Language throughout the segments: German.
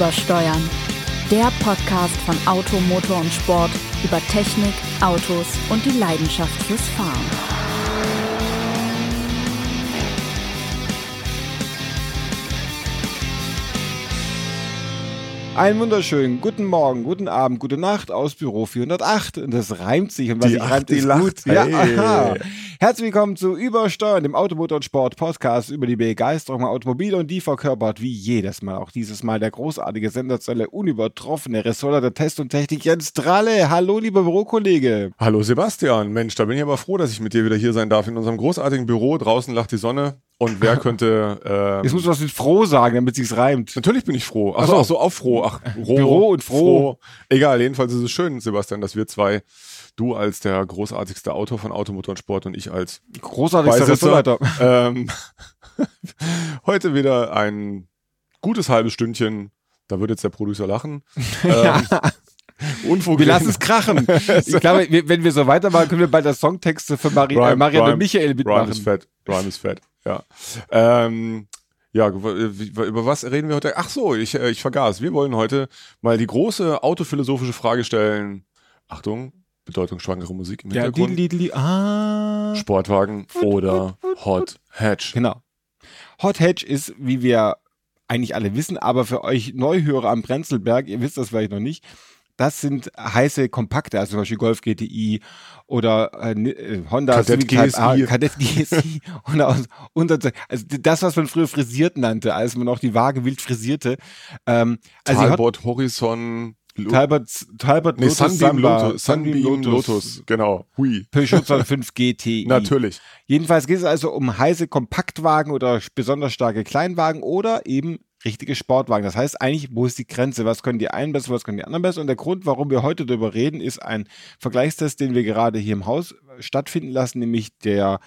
Übersteuern. Der Podcast von Auto, Motor und Sport über Technik, Autos und die Leidenschaft fürs Fahren. Einen wunderschönen guten Morgen, guten Abend, gute Nacht aus Büro 408. Und das reimt sich. Und was Die sich acht, reimt, die ist lacht. gut. Hey. Ja, aha. Herzlich willkommen zu Übersteuern, dem Automotor- und Sport-Podcast über die Begeisterung am Automobil und die verkörpert wie jedes Mal, auch dieses Mal, der großartige Senderzelle, unübertroffene Ressorter der Test und Technik Jens Dralle. Hallo, lieber Bürokollege. Hallo Sebastian, Mensch, da bin ich aber froh, dass ich mit dir wieder hier sein darf in unserem großartigen Büro. Draußen lacht die Sonne und wer könnte. Ähm, Jetzt musst du was mit froh sagen, damit sich's reimt. Natürlich bin ich froh. Ach Ach so, so. auch froh. Ach, roh, Büro und froh. Egal, jedenfalls ist es schön, Sebastian, dass wir zwei, du als der großartigste Autor von Automotor und Sport und ich als Großartigster Ressortleiter. ähm, heute wieder ein gutes halbes Stündchen. Da wird jetzt der Producer lachen. Ähm, Unfug Wir reden. lassen es krachen. Ich glaube, wir- wenn wir so weitermachen, können wir bald das Songtexte für Mari äh, Rhyme- Marianne Rhyme- und Michael Rhyme mitmachen. ist fett. Rhyme ist fett. Ja. Ähm, ja, über was reden wir heute? Ach so, ich, äh, ich vergaß. Wir wollen heute mal die große autophilosophische Frage stellen. Achtung, bedeutungsschwangere Musik im Ja, Hintergrund. die, die, die, ah. Sportwagen oder Hot Hatch. Genau. Hot Hatch ist, wie wir eigentlich alle wissen, aber für euch Neuhörer am Prenzlberg, ihr wisst das vielleicht noch nicht, das sind heiße Kompakte, also zum Beispiel Golf GTI oder äh, äh, Honda Kadett Civic GSI. Kadett GSI und, aus- und also das, was man früher frisiert nannte, als man auch die Waage wild frisierte. Ähm, also Talbot, Horizon, Lo- Talbot, Talbot nee, Lotus Sunbeam Samba, Lotus, Sunbeam Lotus. Genau. Hui. Peugeot 205 GTI. Natürlich. Jedenfalls geht es also um heiße Kompaktwagen oder besonders starke Kleinwagen oder eben richtige Sportwagen. Das heißt eigentlich, wo ist die Grenze? Was können die einen besser, was können die anderen besser? Und der Grund, warum wir heute darüber reden, ist ein Vergleichstest, den wir gerade hier im Haus stattfinden lassen, nämlich der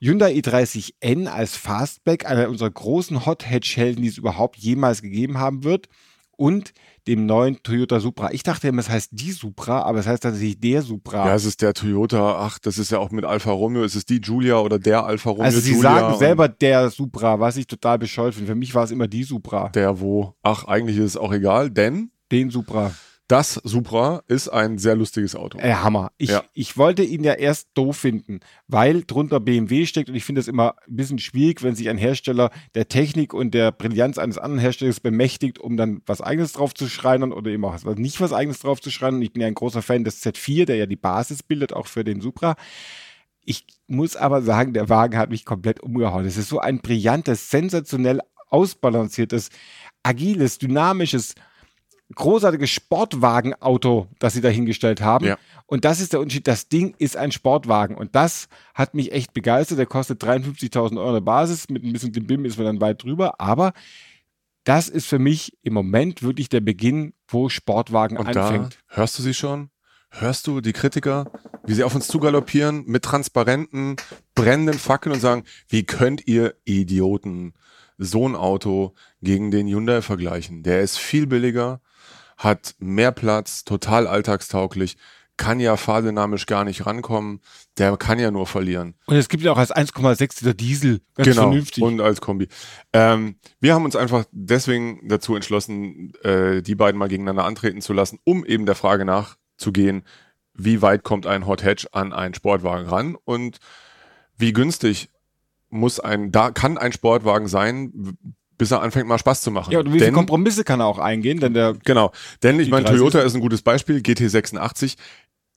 Hyundai i30N als Fastback, einer unserer großen Hot Hatch-Helden, die es überhaupt jemals gegeben haben wird, und dem neuen Toyota Supra. Ich dachte immer, es heißt die Supra, aber es heißt tatsächlich der Supra. Ja, es ist der Toyota. Ach, das ist ja auch mit Alfa Romeo. Es ist die Julia oder der Alfa Romeo. Also sie Giulia sagen selber der Supra, was ich total bescheuert finde. Für mich war es immer die Supra. Der wo. Ach, eigentlich ist es auch egal, denn Den Supra. Das Supra ist ein sehr lustiges Auto. Äh, Hammer. Ich, Ja. ich wollte ihn ja erst doof finden, weil drunter BMW steckt und ich finde es immer ein bisschen schwierig, wenn sich ein Hersteller der Technik und der Brillanz eines anderen Herstellers bemächtigt, um dann was eigenes drauf zu schreien oder eben auch was- nicht was eigenes drauf zu schreien. Und ich bin ja ein großer Fan des Z4, der ja die Basis bildet, auch für den Supra. Ich muss aber sagen, der Wagen hat mich komplett umgehauen. Es ist so ein brillantes, sensationell ausbalanciertes, agiles, dynamisches, großartiges Sportwagenauto, das sie dahingestellt haben. Ja. Und das ist der Unterschied. Das Ding ist ein Sportwagen. Und das hat mich echt begeistert. Der kostet 53.000 Euro eine Basis. Mit ein bisschen Bim ist man dann weit drüber. Aber das ist für mich im Moment wirklich der Beginn, wo Sportwagen Und anfängt. da hörst du sie schon? Hörst du die Kritiker, wie sie auf uns zugaloppieren mit transparenten, brennenden Fackeln und sagen, wie könnt ihr Idioten so ein Auto gegen den Hyundai vergleichen? Der ist viel billiger, hat mehr Platz, total alltagstauglich, kann ja fahrdynamisch gar nicht rankommen, der kann ja nur verlieren. Und es gibt ja auch als 1,6 Liter Diesel. Ganz vernünftig. Genau. Und als Kombi. Ähm, wir haben uns einfach deswegen dazu entschlossen, äh, die beiden mal gegeneinander antreten zu lassen, um eben der Frage nachzugehen, wie weit kommt ein Hot Hatch an einen Sportwagen ran und wie günstig muss ein, da kann ein Sportwagen sein, bis er anfängt mal Spaß zu machen. ja, und wie viele Denn- Kompromisse kann er auch eingehen? Denn der Genau, denn ich meine, 30. Toyota ist ein gutes Beispiel, GT86,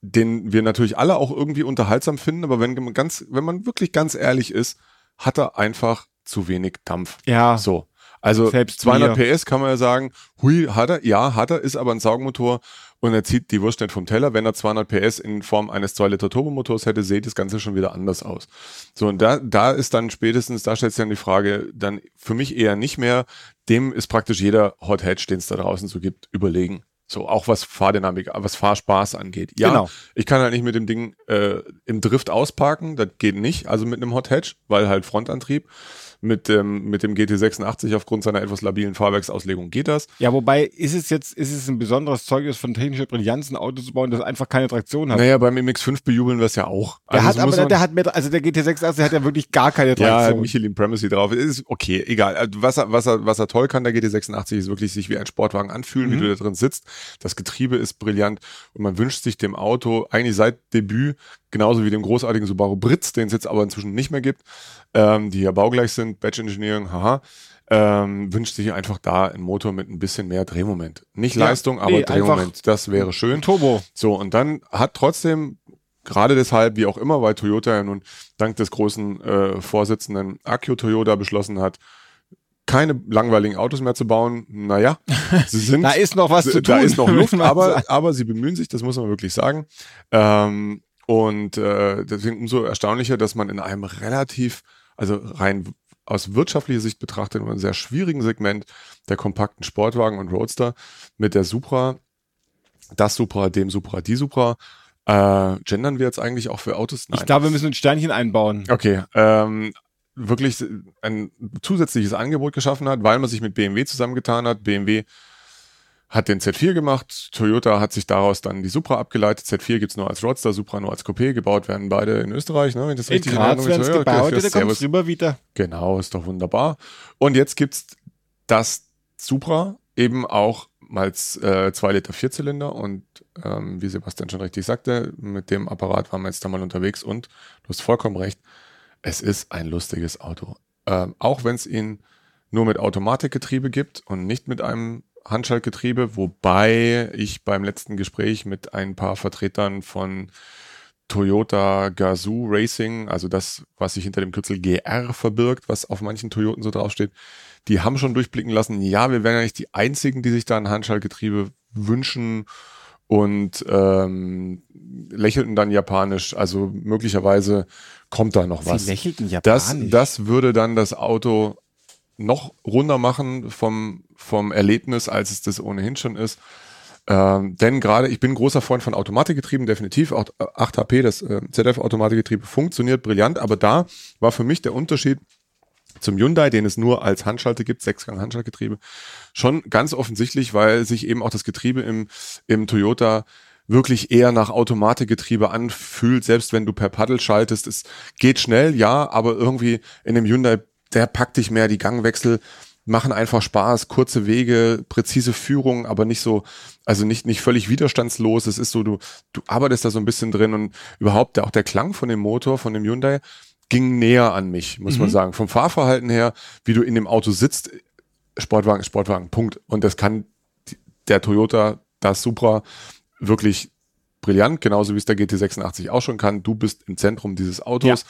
den wir natürlich alle auch irgendwie unterhaltsam finden, aber wenn man ganz, wenn man wirklich ganz ehrlich ist, hat er einfach zu wenig Dampf. Ja. So. Also Selbst 200 mir. PS kann man ja sagen, hui, hat er, ja, hat er, ist aber ein Saugmotor und er zieht die Wurst nicht vom Teller. Wenn er 200 PS in Form eines 2 Liter Turbomotors hätte, sieht das Ganze schon wieder anders aus. So, und da, da ist dann spätestens, da stellt sich dann die Frage, dann für mich eher nicht mehr, dem ist praktisch jeder Hot Hatch, den es da draußen so gibt, überlegen. So, auch was Fahrdynamik, was Fahrspaß angeht. Ja, Genau. ich kann halt nicht mit dem Ding äh, im Drift ausparken, das geht nicht, also mit einem Hot Hatch, weil halt Frontantrieb. Mit, ähm, mit dem GT86 aufgrund seiner etwas labilen Fahrwerksauslegung geht das. Ja, wobei ist es jetzt, ist es ein besonderes Zeugnis von technischer Brillanz, ein Auto zu bauen, das einfach keine Traktion hat? Naja, beim MX5 bejubeln wir es ja auch. Der Also hat aber, der, man- der hat mehr, also der GT86 hat ja wirklich gar keine Ja, Traktion. Michelin Primacy drauf. Ist okay, egal. Also Was er, was er, was er toll kann, der GT86, ist wirklich sich wie ein Sportwagen anfühlen, wie Mhm. du da drin sitzt. Das Getriebe ist brillant und man wünscht sich dem Auto eigentlich seit Debüt, genauso wie dem großartigen Subaru Britz, den es jetzt aber inzwischen nicht mehr gibt, ähm, die ja baugleich sind, Badge Engineering, haha, ähm, wünscht sich einfach da ein Motor mit ein bisschen mehr Drehmoment. Nicht Ja, Leistung, aber nee, Drehmoment. Das wäre schön. Turbo. So, und dann hat trotzdem, gerade deshalb, wie auch immer, weil Toyota ja nun dank des großen äh, Vorsitzenden Akio Toyota beschlossen hat, keine langweiligen Autos mehr zu bauen. Naja, sie sind. Da ist noch was zu tun. Da ist noch Luft, aber, aber sie bemühen sich, das muss man wirklich sagen. Ähm, und äh, deswegen umso erstaunlicher, dass man in einem relativ, also rein aus wirtschaftlicher Sicht betrachtet, in einem sehr schwierigen Segment der kompakten Sportwagen und Roadster mit der Supra, das Supra, dem Supra, die Supra, äh, gendern wir jetzt eigentlich auch für Autos? Ich glaube, wir müssen ein Sternchen einbauen. Okay, ähm, wirklich ein zusätzliches Angebot geschaffen hat, weil man sich mit BMW zusammengetan hat. BMW hat den Z4 gemacht, Toyota hat sich daraus dann die Supra abgeleitet. Z4 gibt's nur als Roadster, Supra nur als Coupé. Gebaut werden beide in Österreich, ne? wenn das In richtig werden es habe. Ja, okay, gebaut, ja, da kommst rüber wieder. Genau, ist doch wunderbar. Und jetzt gibt's das Supra eben auch als äh, 2 Liter Vierzylinder und ähm, wie Sebastian schon richtig sagte, mit dem Apparat waren wir jetzt da mal unterwegs und du hast vollkommen recht, es ist ein lustiges Auto. Ähm, auch wenn es ihn nur mit Automatikgetriebe gibt und nicht mit einem Handschaltgetriebe, wobei ich beim letzten Gespräch mit ein paar Vertretern von Toyota Gazoo Racing, also das, was sich hinter dem Kürzel GR verbirgt, was auf manchen Toyoten so draufsteht, die haben schon durchblicken lassen, ja, wir wären ja nicht die einzigen, die sich da ein Handschaltgetriebe wünschen und ähm, lächelten dann japanisch. Also möglicherweise kommt da noch was. Sie lächelten Das, japanisch. das würde dann das Auto noch runder machen vom, vom Erlebnis, als es das ohnehin schon ist. Ähm, denn gerade, ich bin großer Freund von Automatikgetrieben, definitiv. Auch äh, 8 HP, das äh, ZF-Automatikgetriebe funktioniert brillant, aber da war für mich der Unterschied zum Hyundai, den es nur als Handschalte gibt, Sechsgang Handschaltgetriebe, schon ganz offensichtlich, weil sich eben auch das Getriebe im, im Toyota wirklich eher nach Automatikgetriebe anfühlt, selbst wenn du per Paddel schaltest. Es geht schnell, ja, aber irgendwie in dem Hyundai, der packt dich mehr, die Gangwechsel machen einfach Spaß, kurze Wege, präzise Führung, aber nicht so, also nicht, nicht völlig widerstandslos. Es ist so, du, du arbeitest da so ein bisschen drin und überhaupt auch der Klang von dem Motor, von dem Hyundai, ging näher an mich, muss man sagen. Vom Fahrverhalten her, wie du in dem Auto sitzt, Sportwagen ist Sportwagen, Punkt. Und das kann der Toyota, das Supra, wirklich brillant, genauso wie es der GT86 auch schon kann. Du bist im Zentrum dieses Autos.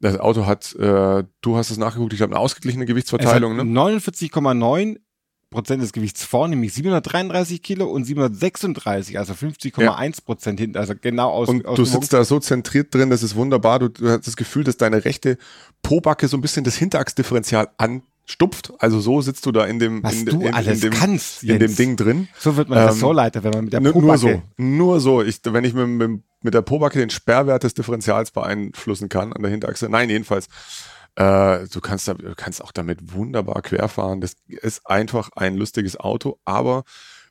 Das Auto hat, äh, du hast es nachgeguckt, ich glaube, eine ausgeglichene Gewichtsverteilung, ne? 49,9 Prozent des Gewichts vorne, nämlich 733 Kilo und 736, also 50,1 Prozent hinten, also genau aus. Und aus du sitzt da so zentriert drin, das ist wunderbar. Du, du hast das Gefühl, dass deine rechte Pobacke so ein bisschen das Hinterachsdifferenzial anstupft. Also so sitzt du da in dem, Was in, du in, alles in dem, kannst, in dem. Ding drin. So wird man Ähm, Ressortleiter, wenn man mit der Nur- Pobacke... Nur so, nur so. Ich, wenn ich mit, mit, mit der Pobacke den Sperrwert des Differentials beeinflussen kann an der Hinterachse. Nein, jedenfalls. Äh, du kannst, da, du kannst auch damit wunderbar querfahren. Das ist einfach ein lustiges Auto. Aber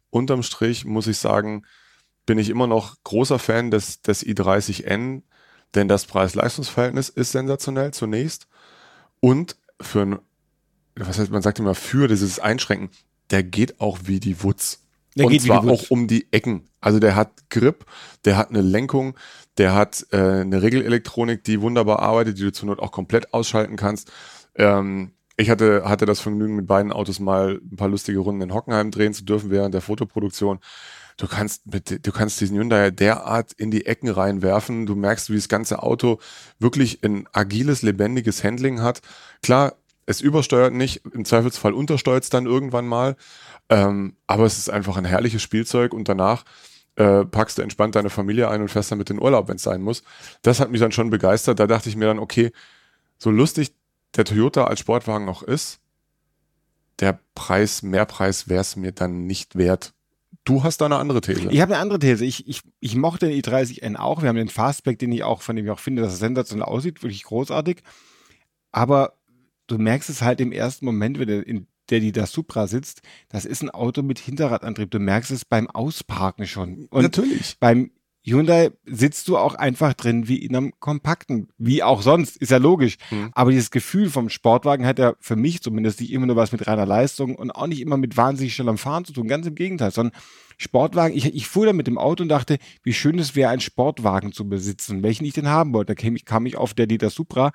unterm Strich muss ich sagen, bin ich immer noch großer Fan des, des i30N, denn das Preis-Leistungs-Verhältnis ist sensationell zunächst. Und für ein, was heißt, man sagt immer für dieses Einschränken, der geht auch wie die Wutz. Der und geht wie zwar auch um die Ecken. Also der hat Grip, der hat eine Lenkung, der hat äh, eine Regelelektronik, die wunderbar arbeitet, die du zur Not auch komplett ausschalten kannst. Ähm, ich hatte, hatte das Vergnügen, mit beiden Autos mal ein paar lustige Runden in Hockenheim drehen zu dürfen während der Fotoproduktion. Du kannst mit, du kannst diesen Hyundai derart in die Ecken reinwerfen. Du merkst, wie das ganze Auto wirklich ein agiles, lebendiges Handling hat. Klar, es übersteuert nicht, im Zweifelsfall untersteuert es dann irgendwann mal. Ähm, aber es ist einfach ein herrliches Spielzeug und danach äh, packst du entspannt deine Familie ein und fährst dann mit in Urlaub, wenn es sein muss. Das hat mich dann schon begeistert. Da dachte ich mir dann, okay, so lustig der Toyota als Sportwagen noch ist, der Preis, Mehrpreis wäre es mir dann nicht wert. Du hast da eine andere These. Ich habe eine andere These. Ich, ich, ich mochte den i30N auch. Wir haben den Fastback, den ich auch, von dem ich auch finde, dass er sensationell aussieht, wirklich großartig. Aber du merkst es halt im ersten Moment, wenn du in der die da Supra sitzt, das ist ein Auto mit Hinterradantrieb. Du merkst es beim Ausparken schon. Und Natürlich. Beim Hyundai sitzt du auch einfach drin wie in einem kompakten, wie auch sonst, ist ja logisch. Mhm. Aber dieses Gefühl vom Sportwagen hat ja für mich zumindest nicht immer nur was mit reiner Leistung und auch nicht immer mit wahnsinnig schnellem Fahren zu tun. Ganz im Gegenteil, sondern Sportwagen, ich, ich fuhr da mit dem Auto und dachte, wie schön es wäre, einen Sportwagen zu besitzen, welchen ich denn haben wollte. Da kam ich, kam ich auf der Dita Supra,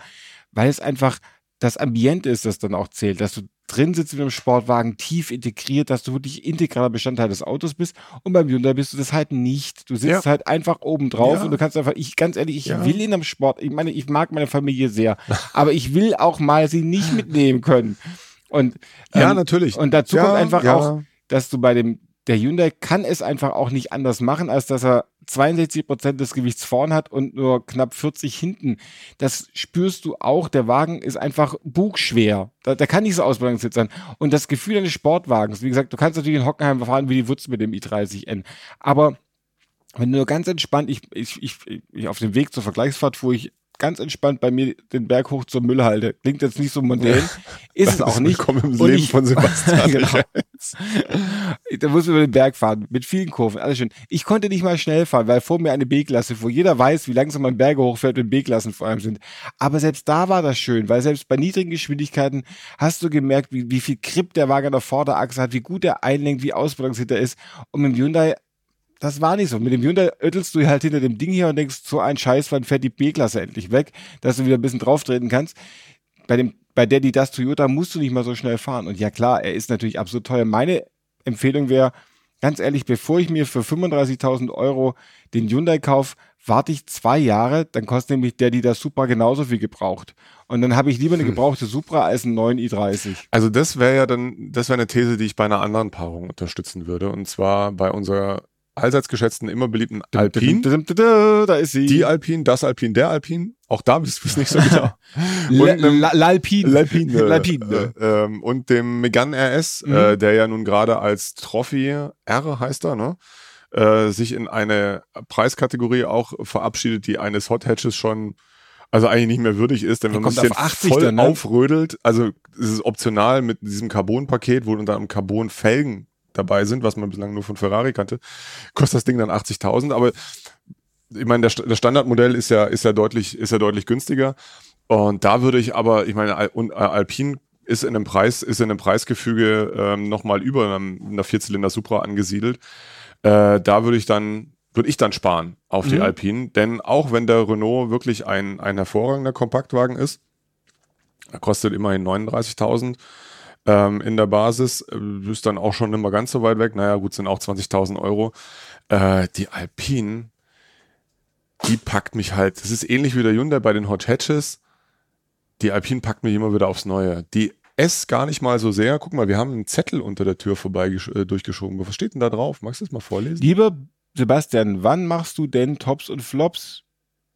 weil es einfach das Ambiente ist, das dann auch zählt, dass du drin sitzt mit einem Sportwagen, tief integriert, dass du wirklich integraler Bestandteil des Autos bist. Und beim Hyundai bist du das halt nicht. Du sitzt ja. halt einfach oben drauf ja. und du kannst einfach, ich ganz ehrlich, ich ja. will in einem Sport, ich meine, ich mag meine Familie sehr, aber ich will auch mal sie nicht mitnehmen können. Und ähm, ja, natürlich. Und dazu kommt einfach auch, dass du bei dem der Hyundai kann es einfach auch nicht anders machen, als dass er 62 Prozent des Gewichts vorn hat und nur knapp 40 hinten. Das spürst du auch. Der Wagen ist einfach bugschwer. Der, der kann nicht so ausbalanciert sein. Und das Gefühl eines Sportwagens, wie gesagt, du kannst natürlich in Hockenheim fahren wie die Wutz mit dem i30N. Aber wenn du nur ganz entspannt, ich, ich, ich, ich auf dem Weg zur Vergleichsfahrt fuhr ich ganz entspannt bei mir den Berg hoch zur Müllhalde. Klingt jetzt nicht so modern, ist es auch nicht. Willkommen im Leben ich, von Sebastian. genau. da muss man über den Berg fahren, mit vielen Kurven, alles schön. Ich konnte nicht mal schnell fahren, weil vor mir eine B-Klasse, wo jeder weiß, wie langsam man Berge hochfährt, wenn B-Klassen vor allem sind. Aber selbst da war das schön, weil selbst bei niedrigen Geschwindigkeiten hast du gemerkt, wie, wie viel Grip der Wagen an der Vorderachse hat, wie gut er einlenkt, wie ausbalanciert er ist. Und mit dem Hyundai das war nicht so. Mit dem Hyundai öttelst du halt hinter dem Ding hier und denkst, so ein Scheiß, wann fährt die B-Klasse endlich weg, dass du wieder ein bisschen drauftreten kannst. Bei dem, bei der, die das Toyota musst du nicht mal so schnell fahren. Und ja klar, er ist natürlich absolut teuer. Meine Empfehlung wäre, ganz ehrlich, bevor ich mir für 35.000 Euro den Hyundai kaufe, warte ich zwei Jahre, dann kostet nämlich der, die das Supra genauso viel gebraucht. Und dann habe ich lieber eine hm. gebrauchte Supra als einen neuen i30. Also das wäre ja dann, das wäre eine These, die ich bei einer anderen Paarung unterstützen würde. Und zwar bei unserer allseits geschätzten, immer beliebten Alpin. Da ist sie. Die Alpin, das Alpin, der Alpin. Auch da bist du es nicht so genau. L'Alpin. L'Alpin. L'Alpin. Äh, ähm, und dem Megane RS, mhm. äh, der ja nun gerade als Trophy R heißt er, ne? Äh, sich in eine Preiskategorie auch verabschiedet, die eines Hot Hatches schon also eigentlich nicht mehr würdig ist, denn wenn man sich voll dann, ne? aufrödelt, also es ist optional mit diesem Carbon-Paket, wo dann Carbon-Felgen dabei sind, was man bislang nur von Ferrari kannte, kostet das Ding dann 80.000. Aber ich meine, das Standardmodell ist ja, ist ja deutlich, ist ja deutlich günstiger. Und da würde ich aber, ich meine, Al Alpine ist in einem Preis, ist in einem Preisgefüge ähm, nochmal über einer Vierzylinder Supra angesiedelt. Äh, da würde ich dann, würde ich dann sparen auf die mhm. Alpine. Denn auch wenn der Renault wirklich ein, ein hervorragender Kompaktwagen ist, er kostet immerhin 39.000 ähm, in der Basis. Äh, ist dann auch schon immer ganz so weit weg. Naja, gut, sind auch 20.000 Euro. Äh, die Alpine, die packt mich halt. Das ist ähnlich wie der Hyundai bei den Hot Hatches. Die Alpine packt mich immer wieder aufs Neue. Die S gar nicht mal so sehr. Guck mal, wir haben einen Zettel unter der Tür vorbei äh, durchgeschoben. Was steht denn da drauf? Magst du das mal vorlesen? Lieber Sebastian, wann machst du denn Tops und Flops?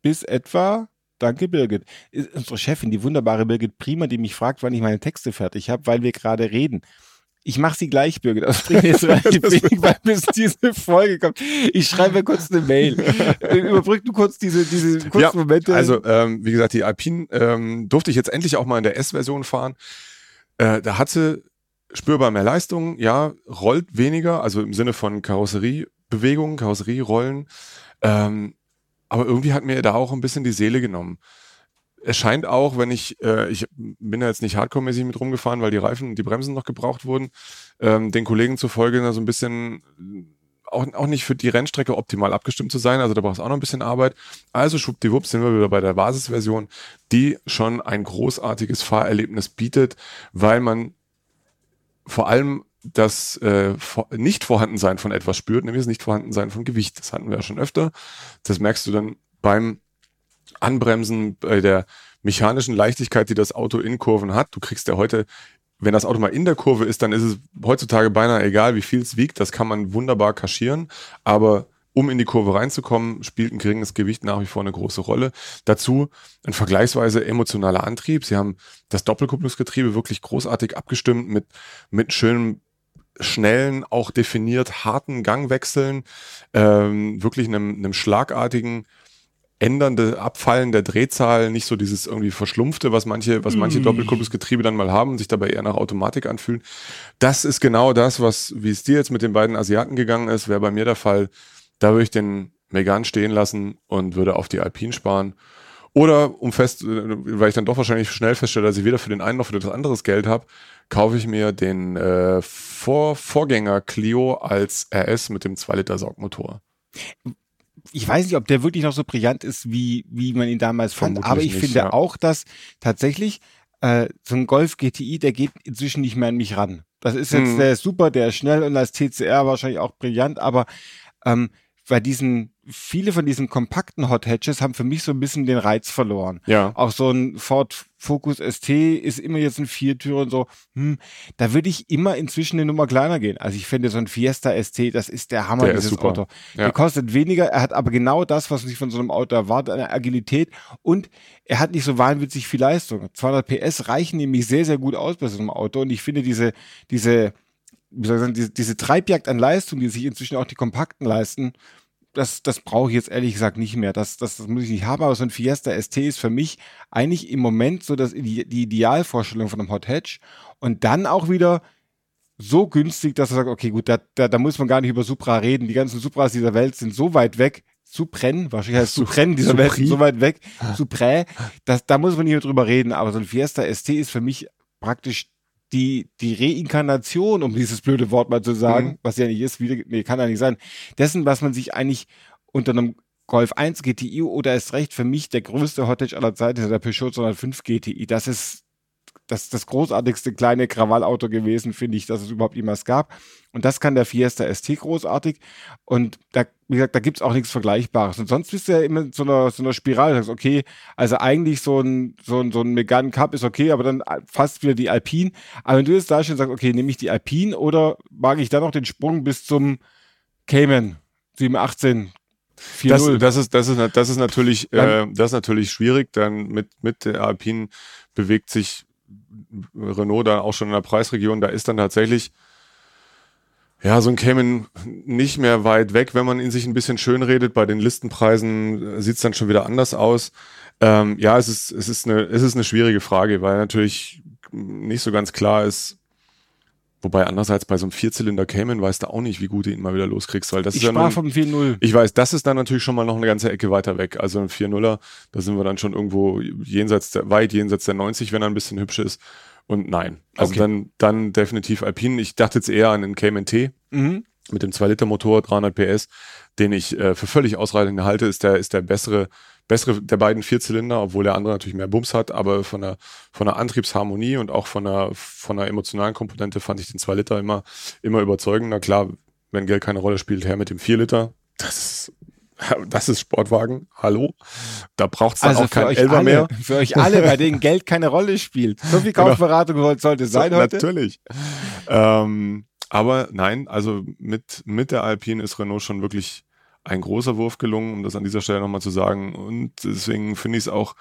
Bis etwa Danke, Birgit. Ist unsere Chefin, die wunderbare Birgit Prima, die mich fragt, wann ich meine Texte fertig habe, weil wir gerade reden. Ich mache sie gleich, Birgit. Das bringt jetzt relativ wenig, weil bis diese Folge kommt. Ich schreibe kurz eine Mail. Überbrück du kurz diese, diese kurzen ja, Momente. Also, ähm, wie gesagt, die Alpine ähm, durfte ich jetzt endlich auch mal in der S-Version fahren. Äh, da hatte spürbar mehr Leistung, ja, rollt weniger, also im Sinne von Karosseriebewegungen, Karosserierollen. Ähm, aber irgendwie hat mir da auch ein bisschen die Seele genommen. Es scheint auch, wenn ich, äh, ich bin ja jetzt nicht hardcore-mäßig mit rumgefahren, weil die Reifen, die Bremsen noch gebraucht wurden, ähm, den Kollegen zufolge so ein bisschen auch, auch nicht für die Rennstrecke optimal abgestimmt zu sein. Also da brauchst du auch noch ein bisschen Arbeit. Also schwuppdiwupps sind wir wieder bei der Basisversion, die schon ein großartiges Fahrerlebnis bietet, weil man vor allem das äh, Nicht-Vorhandensein von etwas spürt, nämlich das Nicht-Vorhandensein von Gewicht. Das hatten wir ja schon öfter. Das merkst du dann beim Anbremsen, bei der mechanischen Leichtigkeit, die das Auto in Kurven hat. Du kriegst ja heute, wenn das Auto mal in der Kurve ist, dann ist es heutzutage beinahe egal, wie viel es wiegt. Das kann man wunderbar kaschieren. Aber um in die Kurve reinzukommen, spielt ein geringes Gewicht nach wie vor eine große Rolle. Dazu ein vergleichsweise emotionaler Antrieb. Sie haben das Doppelkupplungsgetriebe wirklich großartig abgestimmt mit, mit schönem schnellen, auch definiert harten Gangwechseln, ähm, wirklich einem, einem schlagartigen ändernde Abfallen der Drehzahl, nicht so dieses irgendwie verschlumpfte, was manche, was manche Mm. Doppelkurbelgetriebe dann mal haben und sich dabei eher nach Automatik anfühlen. Das ist genau das, was, wie es dir jetzt mit den beiden Asiaten gegangen ist, wäre bei mir der Fall. Da würde ich den Megan stehen lassen und würde auf die Alpine sparen. Oder um fest, äh, weil ich dann doch wahrscheinlich schnell feststelle, dass ich weder für den einen noch für das anderes Geld habe, kaufe ich mir den äh, Vor Vorgänger Clio als RS mit dem 2-Liter-Saugmotor. ich weiß nicht, ob der wirklich noch so brillant ist, wie, wie man ihn damals fand, Vermutlich aber ich nicht, finde ja. auch, dass tatsächlich äh, so ein Golf GTI, der geht inzwischen nicht mehr an mich ran. Das ist jetzt, Mhm. der ist super, der ist schnell und als TCR wahrscheinlich auch brillant, aber ähm, bei diesen, viele von diesen kompakten Hot Hatches haben für mich so ein bisschen den Reiz verloren. Ja. Auch so ein Ford Focus ST ist immer jetzt ein Viertürer und so. Hm, da würde ich immer inzwischen eine Nummer kleiner gehen. Also ich finde so ein Fiesta ST, das ist der Hammer, Der dieses super. Auto. Ja. Der kostet weniger, er hat aber genau das, was man sich von so einem Auto erwartet, eine Agilität und er hat nicht so wahnwitzig viel Leistung. 200 PS reichen nämlich sehr, sehr gut aus bei so einem Auto und ich finde diese, diese, wie soll ich sagen, diese, diese Treibjagd an Leistung, die sich inzwischen auch die Kompakten leisten, das, das brauche ich jetzt ehrlich gesagt nicht mehr. Das, das, das muss ich nicht haben, aber so ein Fiesta ST ist für mich eigentlich im Moment so das, die, die Idealvorstellung von einem Hot Hatch. Und dann auch wieder so günstig, dass er sagt, okay, gut, da, da, da muss man gar nicht über Supra reden. Die ganzen Supras dieser Welt sind so weit weg. Supren, wahrscheinlich heißt Supren dieser Welt sind so weit weg. Suprä, das, da muss man nicht mehr drüber reden. Aber so ein Fiesta ST ist für mich praktisch die, die Reinkarnation, um dieses blöde Wort mal zu sagen, Mhm. was ja nicht ist, wieder, nee, kann ja nicht sein, dessen, was man sich eigentlich unter einem Golf 1 GTI oder ist recht für mich der größte Hottage aller Zeiten ist der Peugeot 205 GTI. Das ist das, das großartigste kleine Krawallauto gewesen, finde ich, dass es überhaupt jemals gab. Und das kann der Fiesta ST großartig. Und da, wie gesagt, da gibt's auch nichts Vergleichbares. Und sonst bist du ja immer in so einer, so einer Spirale. Du sagst, okay, also eigentlich so ein, so ein, so ein Megane Cup ist okay, aber dann fast wieder die Alpine. Aber wenn du jetzt da stehst und sagst, okay, nehme ich die Alpine oder wage ich dann noch den Sprung bis zum Cayman 718 Das, 4.0? das ist, das ist, das ist natürlich, äh, das ist natürlich schwierig. Dann mit, mit der Alpine bewegt sich Renault da auch schon in der Preisregion. Da ist dann tatsächlich, ja, so ein Cayman nicht mehr weit weg, wenn man ihn sich ein bisschen schön redet. Bei den Listenpreisen sieht es dann schon wieder anders aus. Ähm, ja, es ist, es ist eine, es ist eine schwierige Frage, weil natürlich nicht so ganz klar ist, Wobei andererseits bei so einem Vierzylinder Cayman weißt du auch nicht, wie gut du ihn mal wieder loskriegst, weil das ich ist ja nun, vom 4.0. ich weiß, das ist dann natürlich schon mal noch eine ganze Ecke weiter weg. Also ein 4-0er, da sind wir dann schon irgendwo jenseits der, weit jenseits der 90, wenn er ein bisschen hübsch ist. Und nein. Also Okay. dann, dann definitiv Alpine. Ich dachte jetzt eher an den Cayman T Mhm. mit dem 2-Liter-Motor, 300 PS, den ich äh, für völlig ausreichend halte, ist der, ist der bessere, bessere der beiden Vierzylinder, obwohl der andere natürlich mehr Bums hat, aber von der, von der Antriebsharmonie und auch von der, von der emotionalen Komponente fand ich den 2 Liter immer, immer überzeugender. Klar, wenn Geld keine Rolle spielt, her mit dem 4 Liter. Das ist, das ist Sportwagen. Hallo. Da braucht es dann Also auch kein Elber alle, mehr. für euch alle, bei denen Geld keine Rolle spielt. So viel Genau. Kaufberatung soll- sollte sein So, heute. Natürlich. ähm, aber nein, also mit, mit der Alpine ist Renault schon wirklich ein großer Wurf gelungen, um das an dieser Stelle nochmal zu sagen. Und deswegen finde ich es auch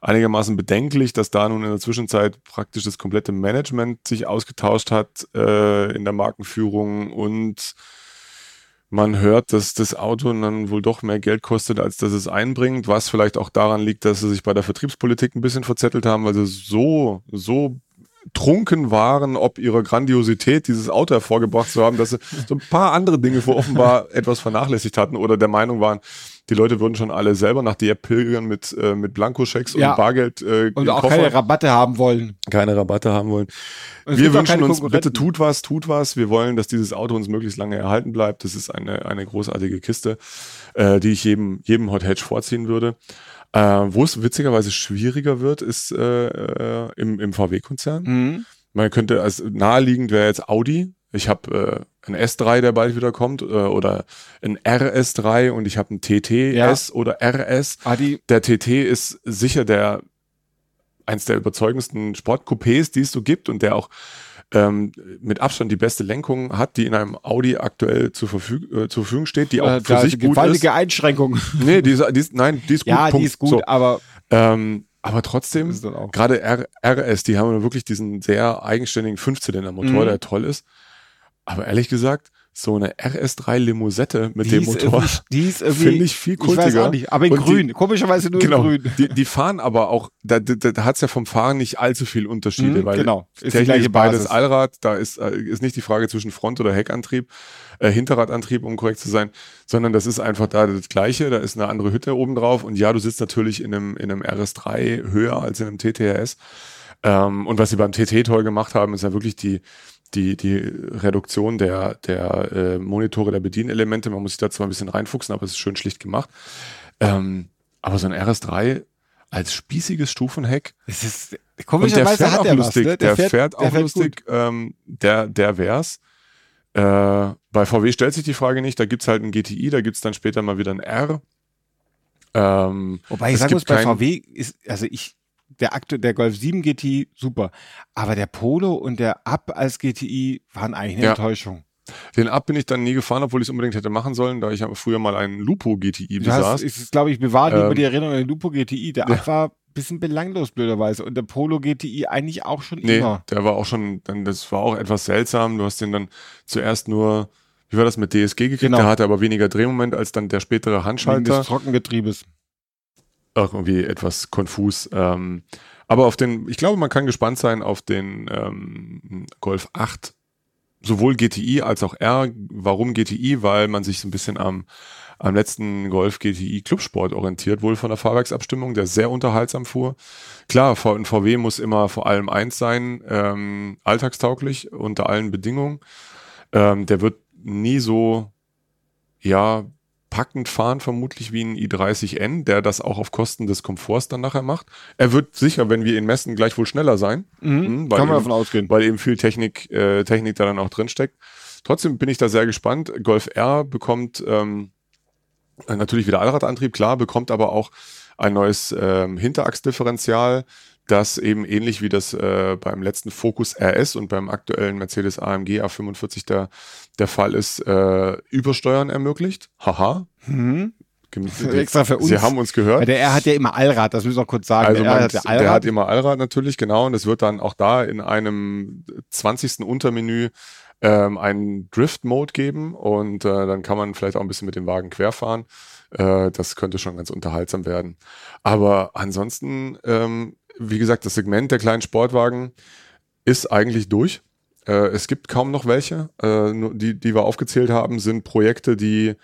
einigermaßen bedenklich, dass da nun in der Zwischenzeit praktisch das komplette Management sich ausgetauscht hat äh, in der Markenführung. Und man hört, dass das Auto dann wohl doch mehr Geld kostet, als dass es einbringt, was vielleicht auch daran liegt, dass sie sich bei der Vertriebspolitik ein bisschen verzettelt haben, weil sie so, so trunken waren, ob ihrer Grandiosität dieses Auto hervorgebracht zu haben, dass sie so ein paar andere Dinge wo offenbar etwas vernachlässigt hatten oder der Meinung waren, die Leute würden schon alle selber nach Dieppe pilgern mit, äh, mit Blankoschecks Ja. und Bargeld äh, Und auch Koffer keine Rabatte haben wollen. keine Rabatte haben wollen. Wir wünschen uns, bitte tut was, tut was. Wir wollen, dass dieses Auto uns möglichst lange erhalten bleibt. Das ist eine, eine großartige Kiste, äh, die ich jedem, jedem Hot Hatch vorziehen würde. Äh, wo es witzigerweise schwieriger wird, ist äh, äh, im, im VW-Konzern. Mhm. Man könnte, als naheliegend wäre jetzt Audi. Ich habe äh, ein S3, der bald wieder kommt, äh, oder ein RS3 und ich habe ein TTS oder RS. Ah, die, Der TT ist sicher der eins der überzeugendsten Sportcoupés, die es so gibt und der auch ähm, mit Abstand die beste Lenkung hat, die in einem Audi aktuell zur, Verfüg äh, zur Verfügung steht, die auch äh, für sich ist gut gewaltige ist. Einschränkung. Nee, die ist, die ist, nein, die ist gut. ja, die Punkt. ist gut, So. aber Ähm, aber trotzdem, gerade RS, die haben wirklich diesen sehr eigenständigen Fünfzylinder-Motor, Mhm. der toll ist. Aber ehrlich gesagt, so eine RS3 Limousette mit Die dem Motor. Die ist irgendwie. Finde ich viel Ich weiß kultiger. auch nicht, aber in Und die- grün. Komischerweise nur Genau, in grün. die, die fahren aber auch, da, da, da hat es ja vom Fahren nicht allzu viel Unterschiede, Mhm, weil genau. Ist die technisch ist beides Basis. Allrad, da ist, äh, ist nicht die Frage zwischen Front- oder Heckantrieb, äh, Hinterradantrieb, um korrekt zu sein, sondern das ist einfach da das Gleiche, da ist eine andere Hütte oben drauf und ja, du sitzt natürlich in einem, in einem RS3 höher als in einem TTRS. Ähm, und was sie beim TT toll gemacht haben, ist ja wirklich die, die, die Reduktion der, der äh, Monitore, der Bedienelemente. Man muss sich da zwar ein bisschen reinfuchsen, aber es ist schön schlicht gemacht. Ähm, aber so ein RS3 als spießiges Stufenheck. Es ist, der komischerweise fährt hat auch er lustig. was, ne? Der, fährt, auch der lustig. Ähm, der, der wär's. Äh, bei VW stellt sich die Frage nicht. Da gibt's halt ein GTI, da gibt's dann später mal wieder ein R. Ähm, Wobei ich sagen muss, bei VW ist, also ich, der aktu der Golf 7 GTI, super. Aber der Polo und der Up als GTI waren eigentlich eine Ja. Enttäuschung. Den Ab bin ich dann nie gefahren, obwohl ich es unbedingt hätte machen sollen, da ich früher mal einen Lupo GTI Du besaß. ich glaube, ich bewahre lieber Ähm, die Erinnerung an den Lupo GTI. Der ja. Up war ein bisschen belanglos, blöderweise. Und der Polo GTI eigentlich auch schon Nee, immer. der war auch schon, das war auch etwas seltsam. Du hast den dann zuerst nur, wie war das mit DSG gekriegt? Genau. Der hatte aber weniger Drehmoment als dann der spätere Wegen Handschalter. des Trockengetriebes. Irgendwie etwas konfus. Ähm, aber auf den, ich glaube, man kann gespannt sein auf den ähm, Golf 8. Sowohl GTI als auch R. Warum GTI? Weil man sich so ein bisschen am, am letzten Golf GTI Clubsport orientiert, wohl von der Fahrwerksabstimmung, der sehr unterhaltsam fuhr. Klar, ein VW muss immer vor allem eins sein, ähm, alltagstauglich unter allen Bedingungen. Ähm, der wird nie so, ja, packend fahren, vermutlich wie ein i30N, der das auch auf Kosten des Komforts dann nachher macht. Er wird sicher, wenn wir ihn messen, gleich wohl schneller sein, Mhm. Mhm, weil Kann man eben- davon ausgehen. weil eben viel Technik, äh, Technik da dann auch drin steckt. Trotzdem bin ich da sehr gespannt. Golf R bekommt ähm, äh, natürlich wieder Allradantrieb, klar, bekommt aber auch ein neues ähm, Hinterachsdifferential, das eben ähnlich wie das äh, beim letzten Focus RS und beim aktuellen Mercedes AMG A45 der, der Fall ist, äh, Übersteuern ermöglicht. Haha. Mhm. Extra für uns. Sie haben uns gehört. Weil der R hat ja immer Allrad, das müssen wir kurz sagen. Also der man, hat ja der, hat immer Allrad natürlich, genau. Und es wird dann auch da in einem 20. Untermenü ähm, einen Drift-Mode geben und äh, dann kann man vielleicht auch ein bisschen mit dem Wagen querfahren. Äh, das könnte schon ganz unterhaltsam werden. Aber ansonsten, ähm, wie gesagt, das Segment der kleinen Sportwagen ist eigentlich durch. Äh, es gibt kaum noch welche. Äh, die, die wir aufgezählt haben, sind Projekte, die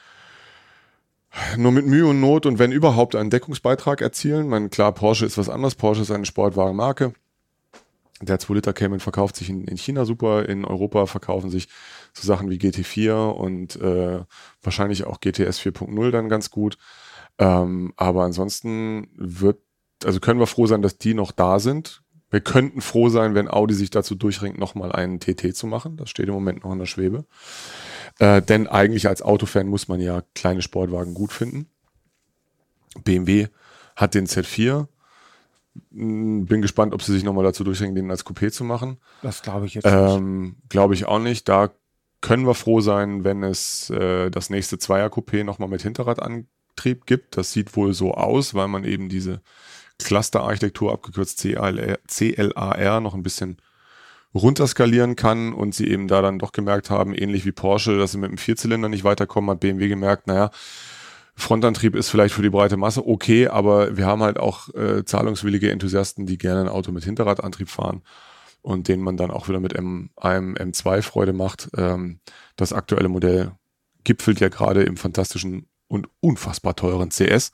nur mit Mühe und Not und wenn überhaupt einen Deckungsbeitrag erzielen. Man, klar, Porsche ist was anderes. Porsche ist eine Sportwagenmarke. Der 2-Liter Cayman verkauft sich in, in China super. In Europa verkaufen sich so Sachen wie GT4 und äh, wahrscheinlich auch GTS 4.0 dann ganz gut. Ähm, aber ansonsten wird, also können wir froh sein, dass die noch da sind. Wir könnten froh sein, wenn Audi sich dazu durchringt, nochmal einen TT zu machen. Das steht im Moment noch in der Schwebe. Äh, denn eigentlich als Autofan muss man ja kleine Sportwagen gut finden. BMW hat den Z4. Hm, Bin gespannt, ob sie sich nochmal dazu durchringen, den als Coupé zu machen. Das glaube ich jetzt nicht. Ähm, Glaube ich auch nicht. Da können wir froh sein, wenn es äh, das nächste Zweier-Coupé nochmal mit Hinterradantrieb gibt. Das sieht wohl so aus, weil man eben diese Cluster-Architektur, abgekürzt CLR, CLAR, noch ein bisschen runterskalieren kann und sie eben da dann doch gemerkt haben, ähnlich wie Porsche, dass sie mit dem Vierzylinder nicht weiterkommen, hat BMW gemerkt, naja, Frontantrieb ist vielleicht für die breite Masse okay, aber wir haben halt auch äh, zahlungswillige Enthusiasten, die gerne ein Auto mit Hinterradantrieb fahren und denen man dann auch wieder mit M, einem M2 Freude macht. Ähm, das aktuelle Modell gipfelt ja gerade im fantastischen und unfassbar teuren CS.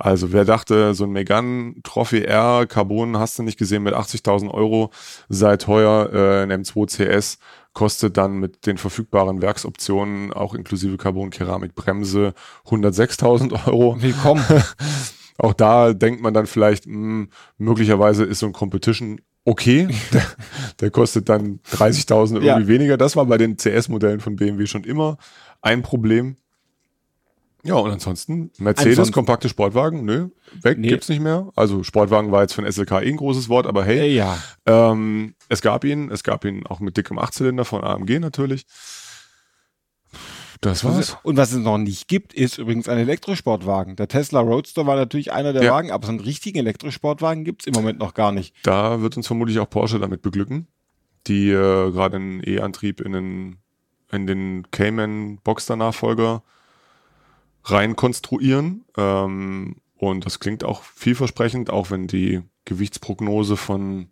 Also wer dachte, so ein Megane Trophy R Carbon hast du nicht gesehen mit 80.000 Euro, sei teuer, äh, ein M2 CS kostet dann mit den verfügbaren Werksoptionen, auch inklusive Carbon Keramik Bremse, 106.000 Euro. Willkommen. Auch da denkt man dann vielleicht, mh, möglicherweise ist so ein Competition okay. der, der kostet dann 30.000 irgendwie Ja. weniger. Das war bei den CS-Modellen von BMW schon immer ein Problem. Ja, und ansonsten Mercedes, Ansonsten- kompakte Sportwagen, nö, weg, Nee. gibt's nicht mehr. Also Sportwagen war jetzt ein SLK eh ein großes Wort, aber hey, Äh, ja. ähm, es gab ihn, es gab ihn auch mit dickem Achtzylinder von AMG natürlich. Das war's. Und was es noch nicht gibt, ist übrigens ein Elektrosportwagen. Der Tesla Roadster war natürlich einer der Ja. Wagen, aber so einen richtigen Elektrosportwagen gibt's im Moment noch gar nicht. Da wird uns vermutlich auch Porsche damit beglücken, die äh, gerade einen E-Antrieb in einen in den Cayman Boxster Nachfolger rein konstruieren. Ähm, und das klingt auch vielversprechend, auch wenn die Gewichtsprognose von,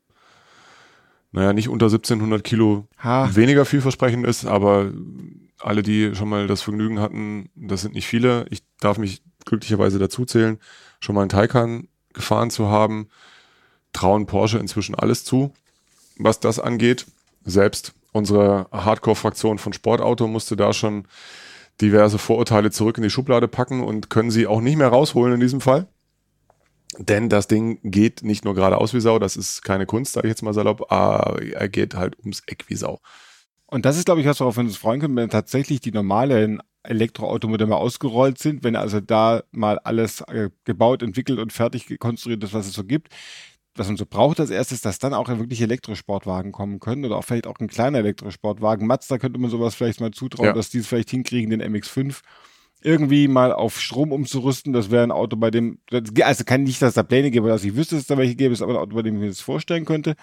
naja, nicht unter 1700 Kilo Ha. weniger vielversprechend ist, aber alle, die schon mal das Vergnügen hatten, das sind nicht viele. Ich darf mich glücklicherweise dazu zählen, schon mal einen Taycan gefahren zu haben, trauen Porsche inzwischen alles zu, was das angeht. Selbst unsere Hardcore-Fraktion von Sportauto musste da schon diverse Vorurteile zurück in die Schublade packen und können sie auch nicht mehr rausholen in diesem Fall. Denn das Ding geht nicht nur geradeaus wie Sau, das ist keine Kunst, sage ich jetzt mal salopp, aber er geht halt ums Eck wie Sau. Und das ist, glaube ich, was wir uns freuen können, wenn tatsächlich die normalen Elektroautomodelle ausgerollt sind, wenn also da mal alles äh, gebaut, entwickelt und fertig konstruiert ist, was es so gibt. Was man so braucht als erstes, dass dann auch wirklich Elektrosportwagen kommen können oder auch vielleicht auch ein kleiner Elektrosportwagen. Mazda könnte man sowas vielleicht mal zutrauen, Ja. dass die es vielleicht hinkriegen, den MX5 irgendwie mal auf Strom umzurüsten. Das wäre ein Auto, bei dem, also kann nicht, dass es da Pläne gäbe, dass ich wüsste, dass es da welche gäbe, ist aber ein Auto, bei dem ich mir das vorstellen könnte.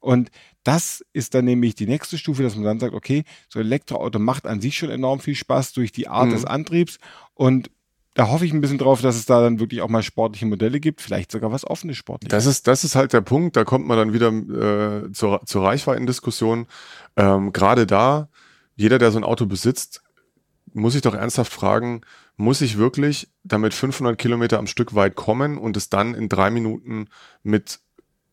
Und das ist dann nämlich die nächste Stufe, dass man dann sagt, okay, so ein Elektroauto macht an sich schon enorm viel Spaß durch die Art Mhm. des Antriebs und da hoffe ich ein bisschen drauf, dass es da dann wirklich auch mal sportliche Modelle gibt, vielleicht sogar was offenes sportliches. Das ist, das ist halt der Punkt, da kommt man dann wieder äh, zur, zur Reichweitendiskussion. Ähm, Gerade da, jeder, der so ein Auto besitzt, muss ich doch ernsthaft fragen, muss ich wirklich damit 500 Kilometer am Stück weit kommen und es dann in drei Minuten mit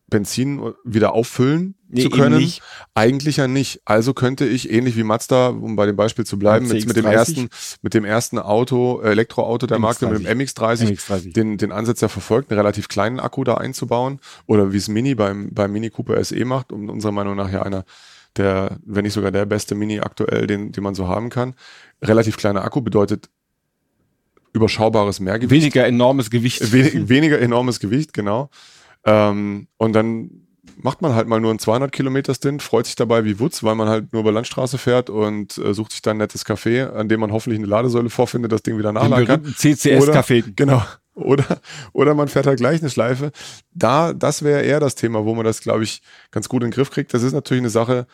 Benzin wieder auffüllen Nee, zu können? nicht. Eigentlich ja nicht. Also könnte ich, ähnlich wie Mazda, um bei dem Beispiel zu bleiben, mit, mit dem CX-30. ersten, mit dem ersten Auto, äh, Elektroauto der Marke, mit dem MX30, MX30. den, den Ansatz ja verfolgt, einen relativ kleinen Akku da einzubauen. Oder wie es Mini beim, beim Mini Cooper SE macht, um unserer Meinung nach ja einer der, wenn nicht sogar der beste Mini aktuell, den, den man so haben kann. Relativ kleiner Akku bedeutet überschaubares Mehrgewicht. Weniger enormes Gewicht. Wenig, weniger enormes Gewicht, genau. Ähm, und dann macht man halt mal nur einen 200 Kilometer Stint, freut sich dabei wie Wutz, weil man halt nur über Landstraße fährt und äh, sucht sich dann ein nettes Café, an dem man hoffentlich eine Ladesäule vorfindet, das Ding wieder Den nachladen kann. CCS-Café. Genau. Oder, oder man fährt halt gleich eine Schleife. Da, das wäre eher das Thema, wo man das, glaube ich, ganz gut in den Griff kriegt. Das ist natürlich eine Sache,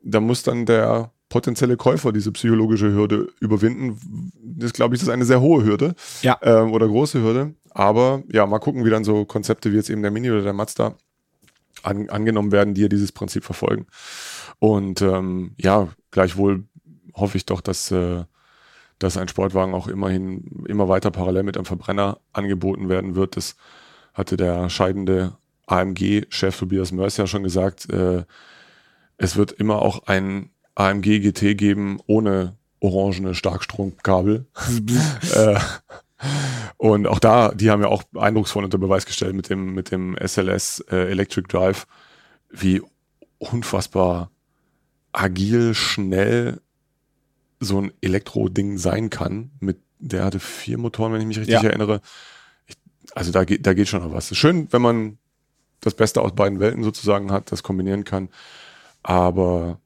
da muss dann der potenzielle Käufer diese psychologische Hürde überwinden. Das, glaube ich, ist eine sehr hohe Hürde. Ja. Ähm, oder große Hürde. Aber ja, mal gucken, wie dann so Konzepte wie jetzt eben der Mini oder der Mazda an, angenommen werden, die ja dieses Prinzip verfolgen. Und ähm, ja, gleichwohl hoffe ich doch, dass, äh, dass ein Sportwagen auch immerhin immer weiter parallel mit einem Verbrenner angeboten werden wird. Das hatte der scheidende AMG-Chef Tobias Mörs ja schon gesagt. Äh, es wird immer auch ein AMG GT geben ohne orangene Starkstromkabel. äh, und auch da, die haben ja auch eindrucksvoll unter Beweis gestellt mit dem, mit dem SLS äh, Electric Drive, wie unfassbar agil, schnell so ein Elektro-Ding sein kann. Mit, der hatte vier Motoren, wenn ich mich richtig Ja. erinnere. Ich, also da geht, da geht schon noch was. Schön, wenn man das Beste aus beiden Welten sozusagen hat, das kombinieren kann. Aber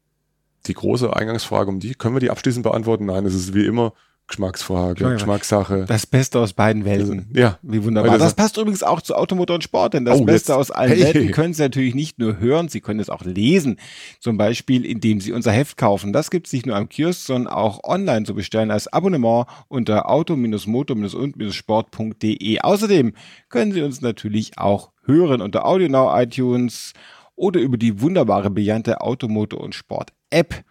die große Eingangsfrage, um die, können wir die abschließend beantworten? Nein, es ist wie immer Geschmacksfrage, Geschmacksfrage. Geschmackssache. Das Beste aus beiden Welten. Ja, Wie wunderbar. Das- Das passt übrigens auch zu Automotor und Sport, denn das Oh, Beste jetzt- aus allen Hey. Welten können Sie natürlich nicht nur hören, Sie können es auch lesen. Zum Beispiel, indem Sie unser Heft kaufen. Das gibt es nicht nur am Kiosk, sondern auch online zu bestellen als Abonnement unter auto-motor-und-sport.de. Außerdem können Sie uns natürlich auch hören unter AudioNow, iTunes oder über die wunderbare, brillante Automotor und Sport App.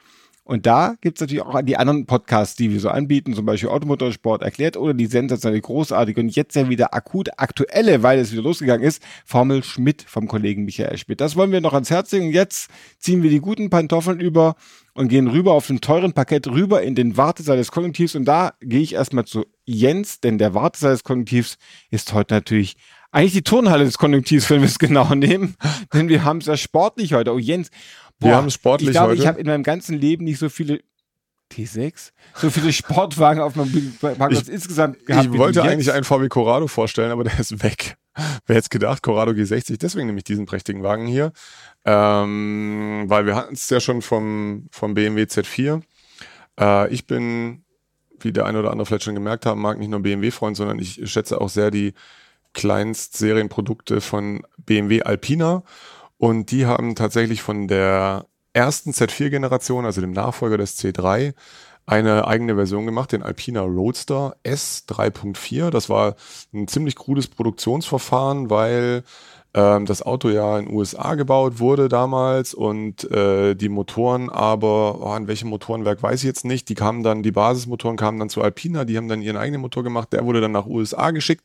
Und da gibt's natürlich auch die anderen Podcasts, die wir so anbieten, zum Beispiel Automotorsport erklärt oder die sensationelle, großartige und jetzt ja wieder akut aktuelle, weil es wieder losgegangen ist, Formel Schmidt vom Kollegen Michael Schmidt. Das wollen wir noch ans Herz legen. Und jetzt ziehen wir die guten Pantoffeln über und gehen rüber auf den teuren Parkett, rüber in den Wartesaal des Konjunktivs. Und da gehe ich erstmal zu Jens, denn der Wartesaal des Konjunktivs ist heute natürlich eigentlich die Turnhalle des Konjunktivs, wenn wir es genau nehmen. denn wir haben es ja sportlich heute. Oh Jens, Wir haben es sportlich ich glaube, heute. ich habe in meinem ganzen Leben nicht so viele T6, so viele Sportwagen auf meinem Parkplatz Ich- insgesamt gehabt. Ich wollte eigentlich einen VW Corrado vorstellen, aber der ist weg. Wer hätte gedacht, Corrado G60, deswegen nehme ich diesen prächtigen Wagen hier. Ähm, weil wir hatten es ja schon vom, vom BMW Z4. Äh, ich bin, wie der eine oder andere vielleicht schon gemerkt haben mag, nicht nur BMW-Freund, sondern ich schätze auch sehr die Kleinstserienprodukte von BMW Alpina. Und die haben tatsächlich von der ersten Z4-Generation, also dem Nachfolger des C3, eine eigene Version gemacht, den Alpina Roadster S 3.4. Das war ein ziemlich krudes Produktionsverfahren, weil ähm, das Auto ja in den USA gebaut wurde damals und äh, die Motoren aber, oh, an welchem Motorenwerk weiß ich jetzt nicht, die kamen dann, die Basismotoren kamen dann zu Alpina, die haben dann ihren eigenen Motor gemacht, der wurde dann nach USA geschickt,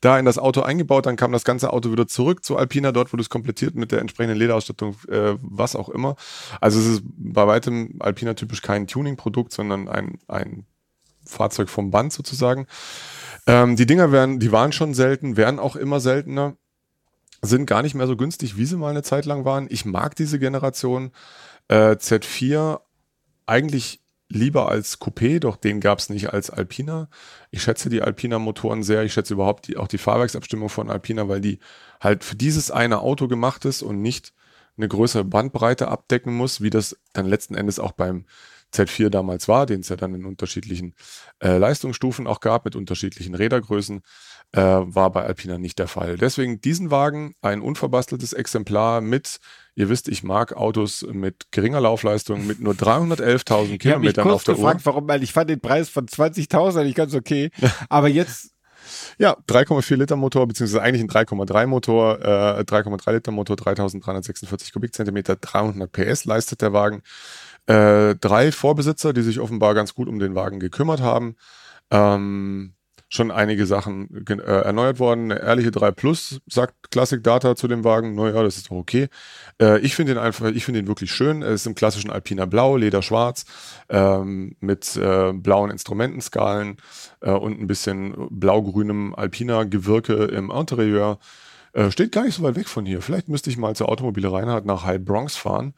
da in das Auto eingebaut, dann kam das ganze Auto wieder zurück zu Alpina, dort wurde es komplettiert mit der entsprechenden Lederausstattung, äh, was auch immer. Also es ist bei weitem Alpina typisch kein Tuning-Produkt, sondern ein, ein Fahrzeug vom Band sozusagen. Ähm, die Dinger werden, die waren schon selten, werden auch immer seltener sind gar nicht mehr so günstig, wie sie mal eine Zeit lang waren. Ich mag diese Generation äh, Z4 eigentlich lieber als Coupé, doch den gab es nicht als Alpina. Ich schätze die Alpina-Motoren sehr. Ich schätze überhaupt die, auch die Fahrwerksabstimmung von Alpina, weil die halt für dieses eine Auto gemacht ist und nicht eine größere Bandbreite abdecken muss, wie das dann letzten Endes auch beim Z4 damals war, den es ja dann in unterschiedlichen äh, Leistungsstufen auch gab, mit unterschiedlichen Rädergrößen, äh, war bei Alpina nicht der Fall. Deswegen diesen Wagen, ein unverbasteltes Exemplar mit, ihr wisst, ich mag Autos mit geringer Laufleistung, mit nur 311.000 Kilometern auf der gefragt, Uhr. Warum, weil ich fand den Preis von 20.000 nicht ganz okay, aber jetzt ja, 3,4 Liter Motor, beziehungsweise eigentlich ein 3,3 Motor, äh, 3,3 Liter Motor, 3346 Kubikzentimeter, 300 PS leistet der Wagen. Äh, drei Vorbesitzer, die sich offenbar ganz gut um den Wagen gekümmert haben. Ähm, schon einige Sachen äh, erneuert worden. Eine ehrliche 3 Plus, sagt Classic Data zu dem Wagen. Naja, das ist doch okay. Äh, ich finde ihn einfach, ich finde ihn wirklich schön. Er ist im klassischen Alpina Blau, Leder schwarz, ähm, mit äh, blauen Instrumentenskalen äh, und ein bisschen blau-grünem Alpina Gewirke im Interieur. Äh, steht gar nicht so weit weg von hier. Vielleicht müsste ich mal zur Automobile Reinhardt nach High Bronx fahren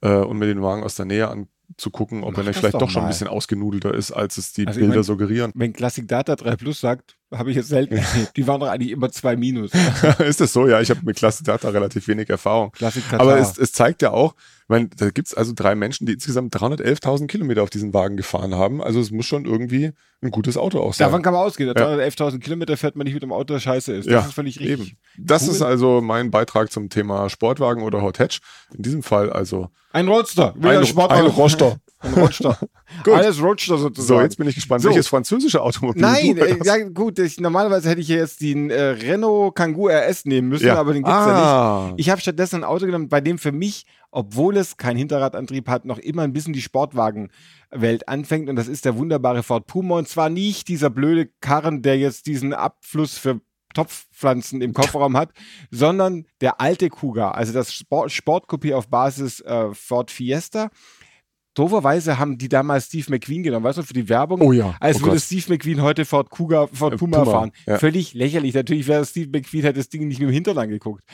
äh, und mir den Wagen aus der Nähe anzugucken, ob Mach er vielleicht doch, doch schon ein bisschen ausgenudelter ist, als es die also Bilder ich mein, suggerieren. Wenn Classic Data 3 Plus sagt, habe ich jetzt selten Die waren doch eigentlich immer zwei Minus. ist das so? Ja, ich habe mit Classic Data relativ wenig Erfahrung. Classic Data. Aber es, es zeigt ja auch, meine, da gibt's also drei Menschen, die insgesamt 311.000 Kilometer auf diesen Wagen gefahren haben. Also es muss schon irgendwie ein gutes Auto auch sein. Davon kann man ausgehen. 311.000 Kilometer fährt man nicht mit dem Auto, das scheiße ist. Das ja, ist völlig richtig. Eben. Das cool. ist also mein Beitrag zum Thema Sportwagen oder Hot Hatch. In diesem Fall also. Ein Roadster. Ein, ein Roadster. Ein Roadster. gut. Alles Roadster sozusagen. So, jetzt bin ich gespannt. So. Welches französische Automobil? Nein, äh, ja, gut. Ich, normalerweise hätte ich jetzt den äh, Renault Kangoo RS nehmen müssen, ja. aber den gibt's ah. ja nicht. Ich habe stattdessen ein Auto genommen, bei dem für mich obwohl es keinen Hinterradantrieb hat, noch immer ein bisschen die Sportwagenwelt anfängt. Und das ist der wunderbare Ford Puma. Und zwar nicht dieser blöde Karren, der jetzt diesen Abfluss für Topfpflanzen im Kofferraum hat, sondern der alte Kuga, also das Sport Sportkopie auf Basis äh, Ford Fiesta. Dooferweise haben die damals Steve McQueen genommen, weißt du, für die Werbung. Oh ja. Als oh würde Gott. Steve McQueen heute Ford Kuga, Ford Puma, Puma fahren. Ja. Völlig lächerlich. Natürlich wäre Steve McQueen, hätte das Ding nicht mit dem Hintern angeguckt.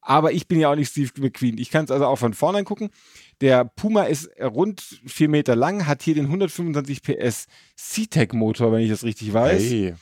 Aber ich bin ja auch nicht Steve McQueen. Ich kann es also auch von vorne gucken. Der Puma ist rund vier Meter lang, hat hier den 125 PS C-Tech-Motor, wenn ich das richtig weiß. Hey.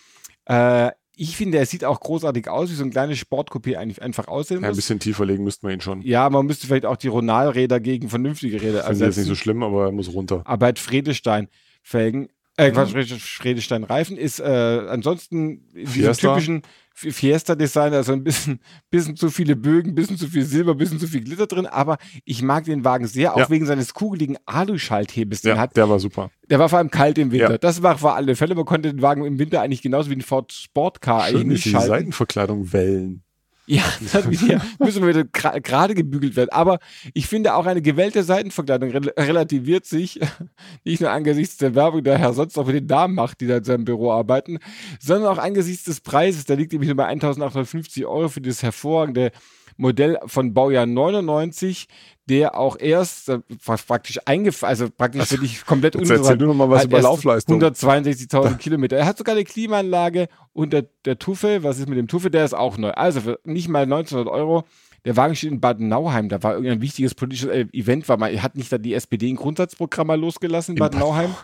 Äh, ich finde, er sieht auch großartig aus, wie so ein kleines Sportcoupé eigentlich einfach aussehen muss. Ja, ein bisschen tiefer legen müsste man ihn schon. Ja, man müsste vielleicht auch die Ronalräder gegen vernünftige Räder ersetzen. Finde jetzt nicht so schlimm, aber er muss runter. Aber hat Fredestein-Felgen. Äh, Quatsch, Fredestein-Reifen ist äh, ansonsten diesem typischen Fiesta-Design, also ein bisschen, bisschen zu viele Bögen, bisschen zu viel Silber, bisschen zu viel Glitter drin, aber ich mag den Wagen sehr, auch ja. wegen seines kugeligen Aluschalthebels. Ja, hat. der war super. Der war vor allem kalt im Winter. Ja. Das war für alle Fälle. Man konnte den Wagen im Winter eigentlich genauso wie ein Ford Sportcar Schön, eigentlich nicht schalten. Seitenverkleidung wellen. Ja, hier, müssen wir wieder gerade gebügelt werden. Aber ich finde auch eine gewählte Seitenverkleidung relativiert sich, nicht nur angesichts der Werbung, der Herr sonst auch mit den Damen macht, die da in seinem Büro arbeiten, sondern auch angesichts des Preises. Da liegt nämlich nur bei 1850 Euro für dieses hervorragende Modell von Baujahr 99, der auch erst äh, praktisch eingefallen, also praktisch also, für dich komplett du noch mal was über Laufleistung. 162.000 Kilometer. Er hat sogar eine Klimaanlage und der, der Tuffel, was ist mit dem Tuffel, der ist auch neu. Also für nicht mal 1900 Euro. Der Wagen steht in Bad Nauheim. Da war irgendein wichtiges politisches äh, Event, weil man hat nicht da die SPD ein Grundsatzprogramm mal losgelassen in Bad, Bad Nauheim.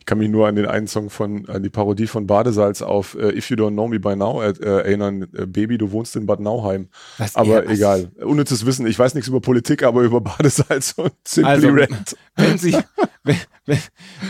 Ich kann mich nur an den einen Song von, an die Parodie von Badesalz auf uh, If You Don't Know Me By Now äh, erinnern. Äh, Baby, du wohnst in Bad Nauheim. Was, aber ja, egal. Unnützes Wissen. Ich weiß nichts über Politik, aber über Badesalz und Simply also, Red. Wenn Sie, wenn, wenn,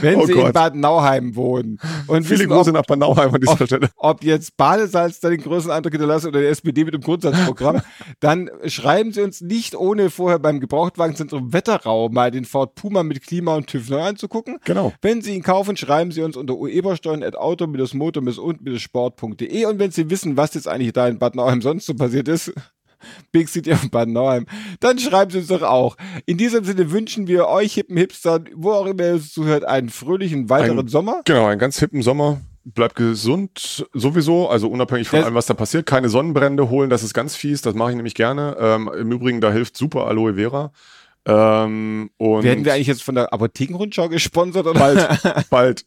wenn oh Sie in Bad Nauheim wohnen und Viele wissen, Grüße ob, nach Bad Nauheim an dieser ob, Stelle. Ob jetzt Badesalz da den größten Eindruck hinterlässt oder der SPD mit dem Grundsatzprogramm, dann schreiben Sie uns nicht, ohne vorher beim Gebrauchtwagenzentrum Wetterau mal den Ford Puma mit Klima und TÜV neu anzugucken. Genau. Wenn Sie ihn kaufen, schreiben Sie uns unter uebersteuern.auto-motor-und-sport.de und wenn Sie wissen, was jetzt eigentlich da in Bad Nauheim sonst so passiert ist, Big City of Bad Nauheim. Dann schreibt es uns doch auch. In diesem Sinne wünschen wir euch hippen Hipstern, wo auch immer ihr uns zuhört, einen fröhlichen weiteren ein, Sommer. Genau, einen ganz hippen Sommer. Bleibt gesund sowieso, also unabhängig von das allem, was da passiert. Keine Sonnenbrände holen, das ist ganz fies, das mache ich nämlich gerne. Ähm, Im Übrigen, da hilft super Aloe Vera. Ähm, Werden wir eigentlich jetzt von der Apothekenrundschau gesponsert? Oder? Bald, bald.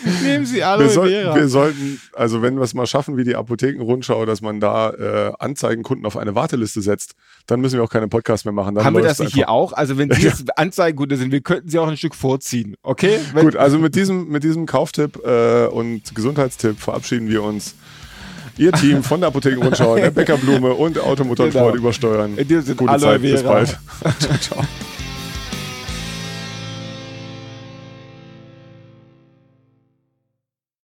Nehmen Sie Aloe wir, soll, wir sollten, also wenn wir es mal schaffen wie die Apothekenrundschau, dass man da äh, Anzeigenkunden auf eine Warteliste setzt, dann müssen wir auch keine Podcasts mehr machen. Dann Haben wir das nicht hier auch? Also wenn Sie jetzt Anzeigenkunde sind, wir könnten Sie auch ein Stück vorziehen, okay? Wenn Gut, also mit diesem, mit diesem Kauftipp äh, und Gesundheitstipp verabschieden wir uns. Ihr Team von der Apothekenrundschau, der Bäckerblume und Automotorsport genau. übersteuern. In diesem Sinne, Gute Zeit, bis bald. ciao, ciao.